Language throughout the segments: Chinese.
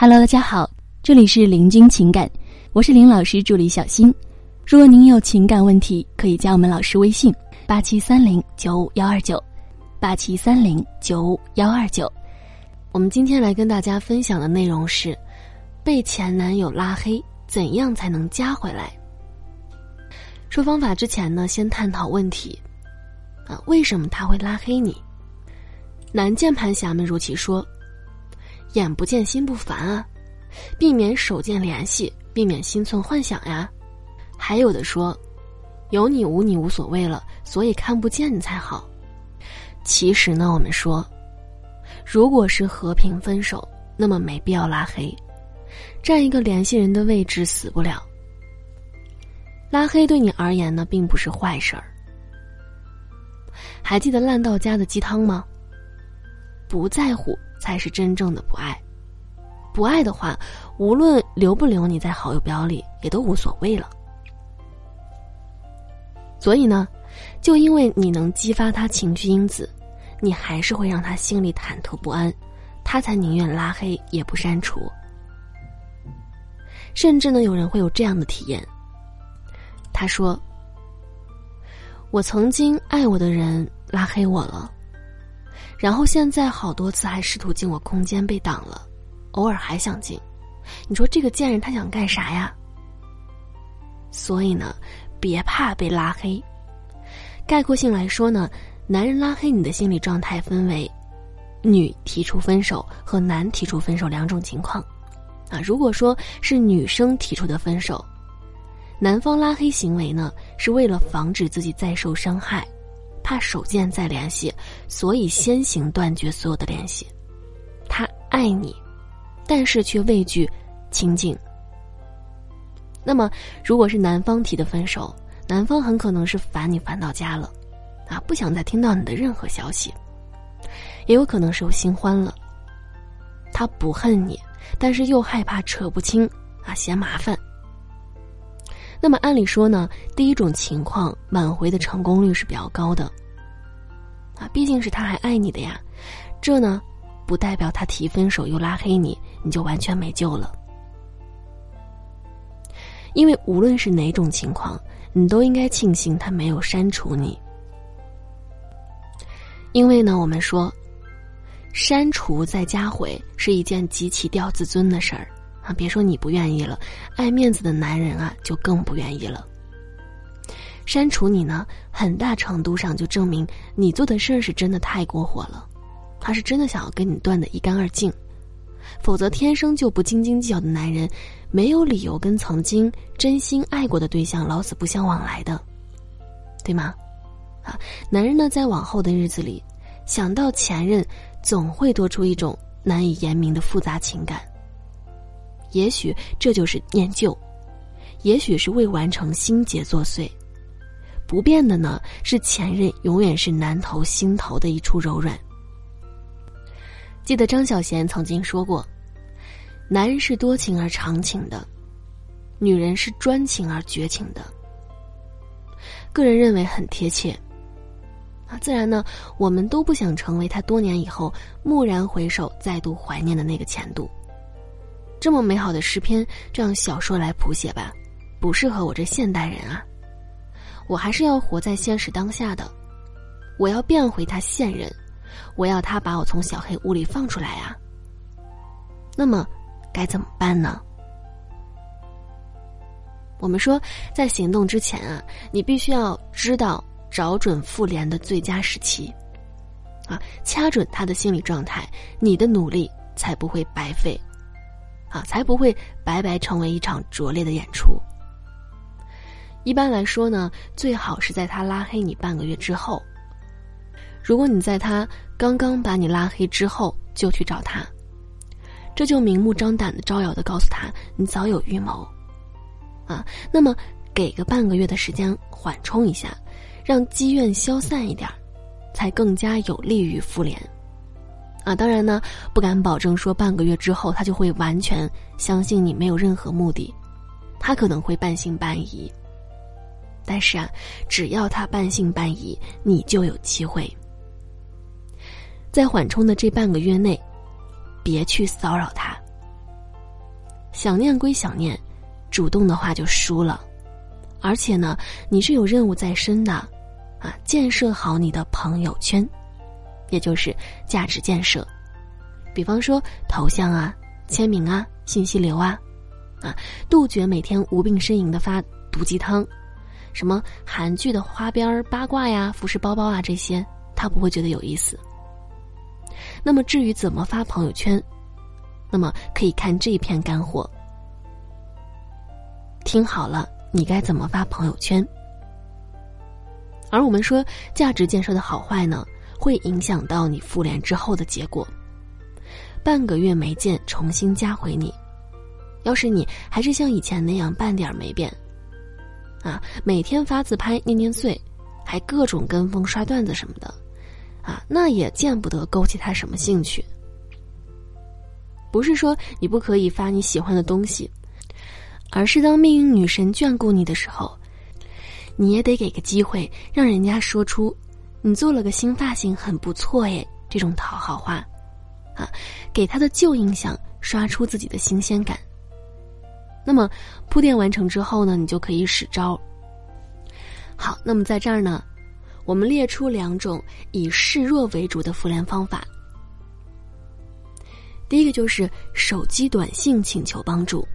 Hello，大家好，这里是林君情感，我是林老师助理小新。如果您有情感问题，可以加我们老师微信：八七三零九五幺二九，八七三零九五幺二九。我们今天来跟大家分享的内容是：被前男友拉黑，怎样才能加回来？说方法之前呢，先探讨问题。啊，为什么他会拉黑你？男键盘侠们如其说：“眼不见心不烦啊，避免手贱联系，避免心存幻想呀。”还有的说：“有你无你无所谓了，所以看不见你才好。”其实呢，我们说，如果是和平分手，那么没必要拉黑，占一个联系人的位置死不了。拉黑对你而言呢，并不是坏事儿。还记得烂到家的鸡汤吗？不在乎才是真正的不爱，不爱的话，无论留不留你在好友表里，也都无所谓了。所以呢，就因为你能激发他情绪因子，你还是会让他心里忐忑不安，他才宁愿拉黑也不删除。甚至呢，有人会有这样的体验。他说。我曾经爱我的人拉黑我了，然后现在好多次还试图进我空间被挡了，偶尔还想进，你说这个贱人他想干啥呀？所以呢，别怕被拉黑。概括性来说呢，男人拉黑你的心理状态分为女提出分手和男提出分手两种情况。啊，如果说是女生提出的分手。男方拉黑行为呢，是为了防止自己再受伤害，怕手贱再联系，所以先行断绝所有的联系。他爱你，但是却畏惧亲近。那么，如果是男方提的分手，男方很可能是烦你烦到家了，啊，不想再听到你的任何消息，也有可能是有新欢了。他不恨你，但是又害怕扯不清，啊，嫌麻烦。那么按理说呢，第一种情况挽回的成功率是比较高的。啊，毕竟是他还爱你的呀，这呢，不代表他提分手又拉黑你，你就完全没救了。因为无论是哪种情况，你都应该庆幸他没有删除你。因为呢，我们说，删除再加回是一件极其掉自尊的事儿。别说你不愿意了，爱面子的男人啊，就更不愿意了。删除你呢，很大程度上就证明你做的事儿是真的太过火了，他是真的想要跟你断得一干二净。否则，天生就不斤斤计较的男人，没有理由跟曾经真心爱过的对象老死不相往来的，对吗？啊，男人呢，在往后的日子里，想到前任，总会多出一种难以言明的复杂情感。也许这就是念旧，也许是未完成心结作祟。不变的呢，是前任永远是男头心头的一处柔软。记得张小娴曾经说过：“男人是多情而长情的，女人是专情而绝情的。”个人认为很贴切。啊，自然呢，我们都不想成为他多年以后蓦然回首、再度怀念的那个前度。这么美好的诗篇，这样小说来谱写吧，不适合我这现代人啊！我还是要活在现实当下的，我要变回他现任，我要他把我从小黑屋里放出来啊！那么，该怎么办呢？我们说，在行动之前啊，你必须要知道找准复联的最佳时期，啊，掐准他的心理状态，你的努力才不会白费。啊，才不会白白成为一场拙劣的演出。一般来说呢，最好是在他拉黑你半个月之后。如果你在他刚刚把你拉黑之后就去找他，这就明目张胆的招摇的告诉他你早有预谋。啊，那么给个半个月的时间缓冲一下，让积怨消散一点才更加有利于复联。啊，当然呢，不敢保证说半个月之后他就会完全相信你没有任何目的，他可能会半信半疑。但是啊，只要他半信半疑，你就有机会。在缓冲的这半个月内，别去骚扰他，想念归想念，主动的话就输了。而且呢，你是有任务在身的，啊，建设好你的朋友圈，也就是价值建设。比方说头像啊、签名啊、信息流啊，啊，杜绝每天无病呻吟的发毒鸡汤，什么韩剧的花边八卦呀、服饰包包啊这些，他不会觉得有意思。那么至于怎么发朋友圈，那么可以看这一片干货。听好了。你该怎么发朋友圈？而我们说价值建设的好坏呢，会影响到你复联之后的结果。半个月没见，重新加回你，要是你还是像以前那样半点没变，啊，每天发自拍念念碎，还各种跟风刷段子什么的，啊，那也见不得勾起他什么兴趣。不是说你不可以发你喜欢的东西。而是当命运女神眷顾你的时候，你也得给个机会，让人家说出“你做了个新发型，很不错耶”这种讨好话，啊，给他的旧印象刷出自己的新鲜感。那么铺垫完成之后呢，你就可以使招。好，那么在这儿呢，我们列出两种以示弱为主的复联方法。第一个就是手机短信请求帮助。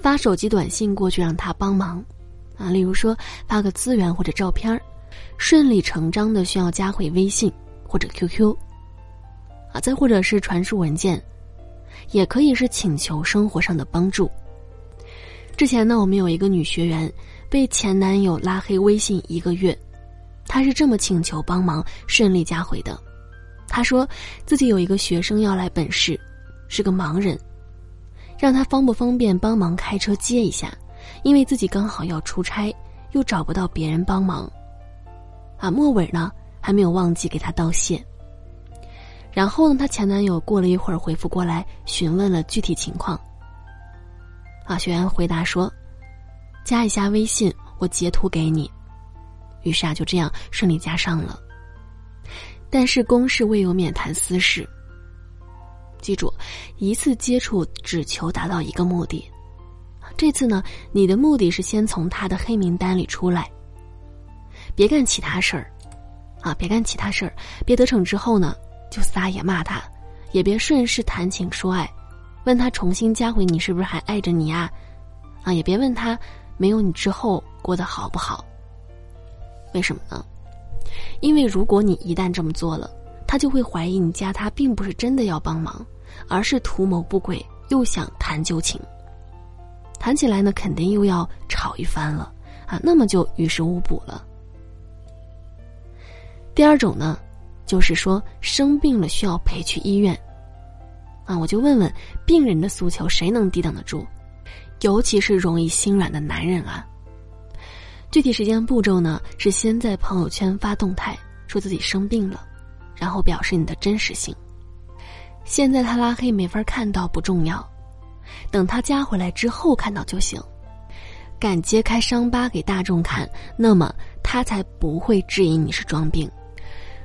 发手机短信过去让他帮忙，啊，例如说发个资源或者照片顺理成章的需要加回微信或者 QQ，啊，再或者是传输文件，也可以是请求生活上的帮助。之前呢，我们有一个女学员被前男友拉黑微信一个月，她是这么请求帮忙顺利加回的，她说自己有一个学生要来本市，是个盲人。让他方不方便帮忙开车接一下，因为自己刚好要出差，又找不到别人帮忙。啊，末尾呢还没有忘记给他道谢。然后呢，她前男友过了一会儿回复过来，询问了具体情况。啊，学员回答说：“加一下微信，我截图给你。”于是啊，就这样顺利加上了。但是公事未有免谈私事。记住，一次接触只求达到一个目的。这次呢，你的目的是先从他的黑名单里出来，别干其他事儿，啊，别干其他事儿，别得逞之后呢就撒野骂他，也别顺势谈情说爱，问他重新加回你是不是还爱着你啊？啊，也别问他没有你之后过得好不好。为什么呢？因为如果你一旦这么做了。他就会怀疑你加他并不是真的要帮忙，而是图谋不轨，又想谈旧情。谈起来呢，肯定又要吵一番了啊，那么就于事无补了。第二种呢，就是说生病了需要陪去医院，啊，我就问问病人的诉求谁能抵挡得住？尤其是容易心软的男人啊。具体时间步骤呢，是先在朋友圈发动态，说自己生病了。然后表示你的真实性。现在他拉黑没法看到不重要，等他加回来之后看到就行。敢揭开伤疤给大众看，那么他才不会质疑你是装病。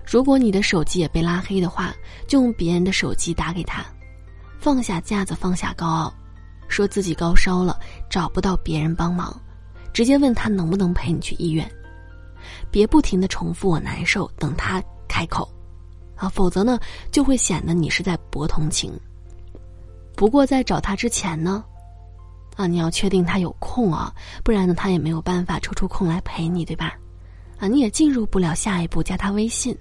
如果你的手机也被拉黑的话，就用别人的手机打给他，放下架子，放下高傲，说自己高烧了，找不到别人帮忙，直接问他能不能陪你去医院。别不停的重复我难受，等他开口。啊，否则呢，就会显得你是在博同情。不过在找他之前呢，啊，你要确定他有空啊，不然呢，他也没有办法抽出空来陪你，对吧？啊，你也进入不了下一步，加他微信。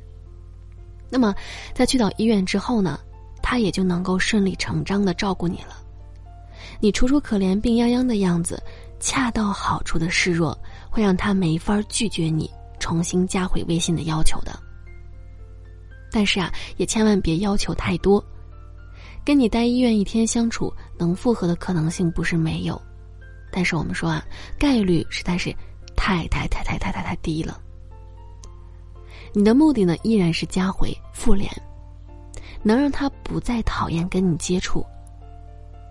那么，在去到医院之后呢，他也就能够顺理成章的照顾你了。你楚楚可怜、病殃殃的样子，恰到好处的示弱，会让他没法拒绝你重新加回微信的要求的。但是啊，也千万别要求太多。跟你待医院一天相处，能复合的可能性不是没有，但是我们说啊，概率实在是太太太太太太太低了。你的目的呢，依然是加回复联，能让他不再讨厌跟你接触，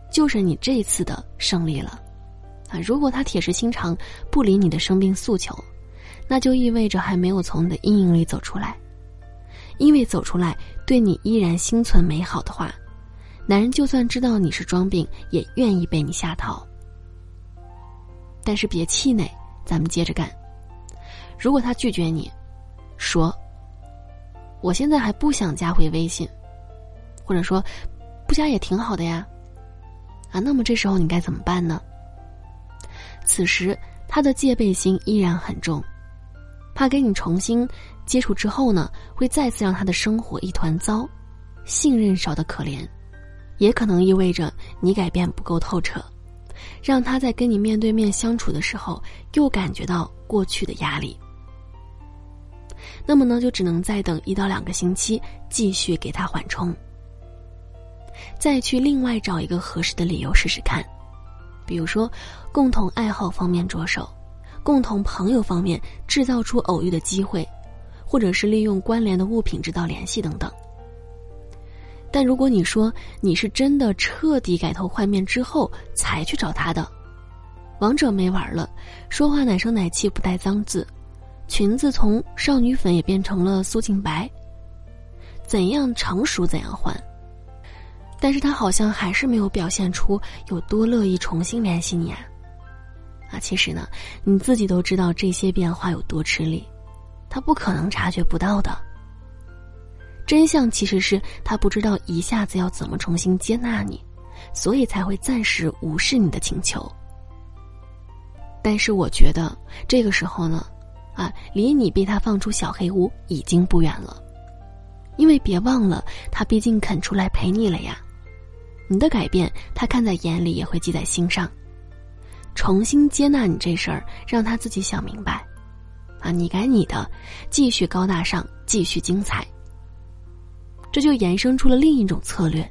就是你这次的胜利了。啊，如果他铁石心肠不理你的生病诉求，那就意味着还没有从你的阴影里走出来。因为走出来对你依然心存美好的话，男人就算知道你是装病，也愿意被你下套。但是别气馁，咱们接着干。如果他拒绝你，说：“我现在还不想加回微信。”或者说，不加也挺好的呀。啊，那么这时候你该怎么办呢？此时他的戒备心依然很重，怕跟你重新接触之后呢，会再次让他的生活一团糟，信任少的可怜，也可能意味着你改变不够透彻，让他在跟你面对面相处的时候又感觉到过去的压力。那么呢，就只能再等一到两个星期，继续给他缓冲。再去另外找一个合适的理由试试看，比如说，共同爱好方面着手，共同朋友方面制造出偶遇的机会，或者是利用关联的物品制造联系等等。但如果你说你是真的彻底改头换面之后才去找他的，王者没玩了，说话奶声奶气不带脏字，裙子从少女粉也变成了苏静白，怎样成熟怎样换。但是他好像还是没有表现出有多乐意重新联系你啊！啊，其实呢，你自己都知道这些变化有多吃力，他不可能察觉不到的。真相其实是他不知道一下子要怎么重新接纳你，所以才会暂时无视你的请求。但是我觉得这个时候呢，啊，离你被他放出小黑屋已经不远了，因为别忘了，他毕竟肯出来陪你了呀。你的改变，他看在眼里，也会记在心上。重新接纳你这事儿，让他自己想明白。啊，你改你的，继续高大上，继续精彩。这就延伸出了另一种策略。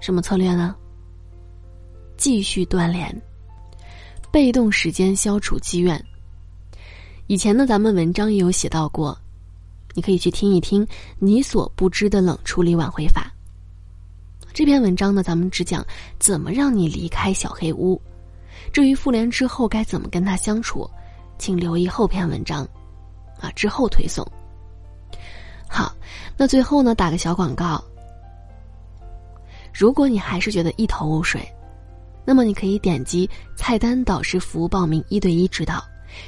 什么策略呢？继续断联，被动时间消除积怨。以前呢，咱们文章也有写到过，你可以去听一听你所不知的冷处理挽回法。这篇文章呢，咱们只讲怎么让你离开小黑屋。至于复联之后该怎么跟他相处，请留意后篇文章，啊，之后推送。好，那最后呢，打个小广告。如果你还是觉得一头雾水，那么你可以点击菜单导师服务报名一对一指导，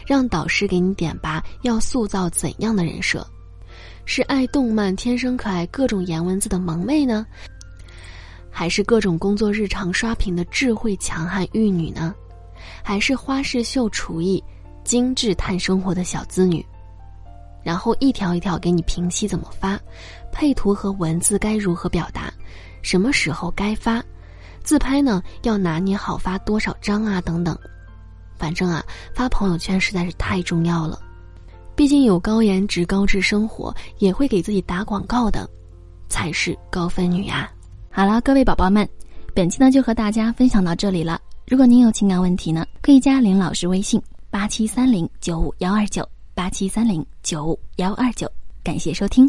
让导师给你点拔要塑造怎样的人设：是爱动漫、天生可爱、各种颜文字的萌妹呢？还是各种工作日常刷屏的智慧强悍玉女呢？还是花式秀厨艺、精致探生活的小资女？然后一条一条给你评析怎么发，配图和文字该如何表达，什么时候该发，自拍呢要拿捏好发多少张啊等等。反正啊，发朋友圈实在是太重要了，毕竟有高颜值、高质生活，也会给自己打广告的，才是高分女啊。好了，各位宝宝们，本期呢就和大家分享到这里了。如果您有情感问题呢，可以加林老师微信八七三零九五幺二九八七三零九五幺二九。感谢收听。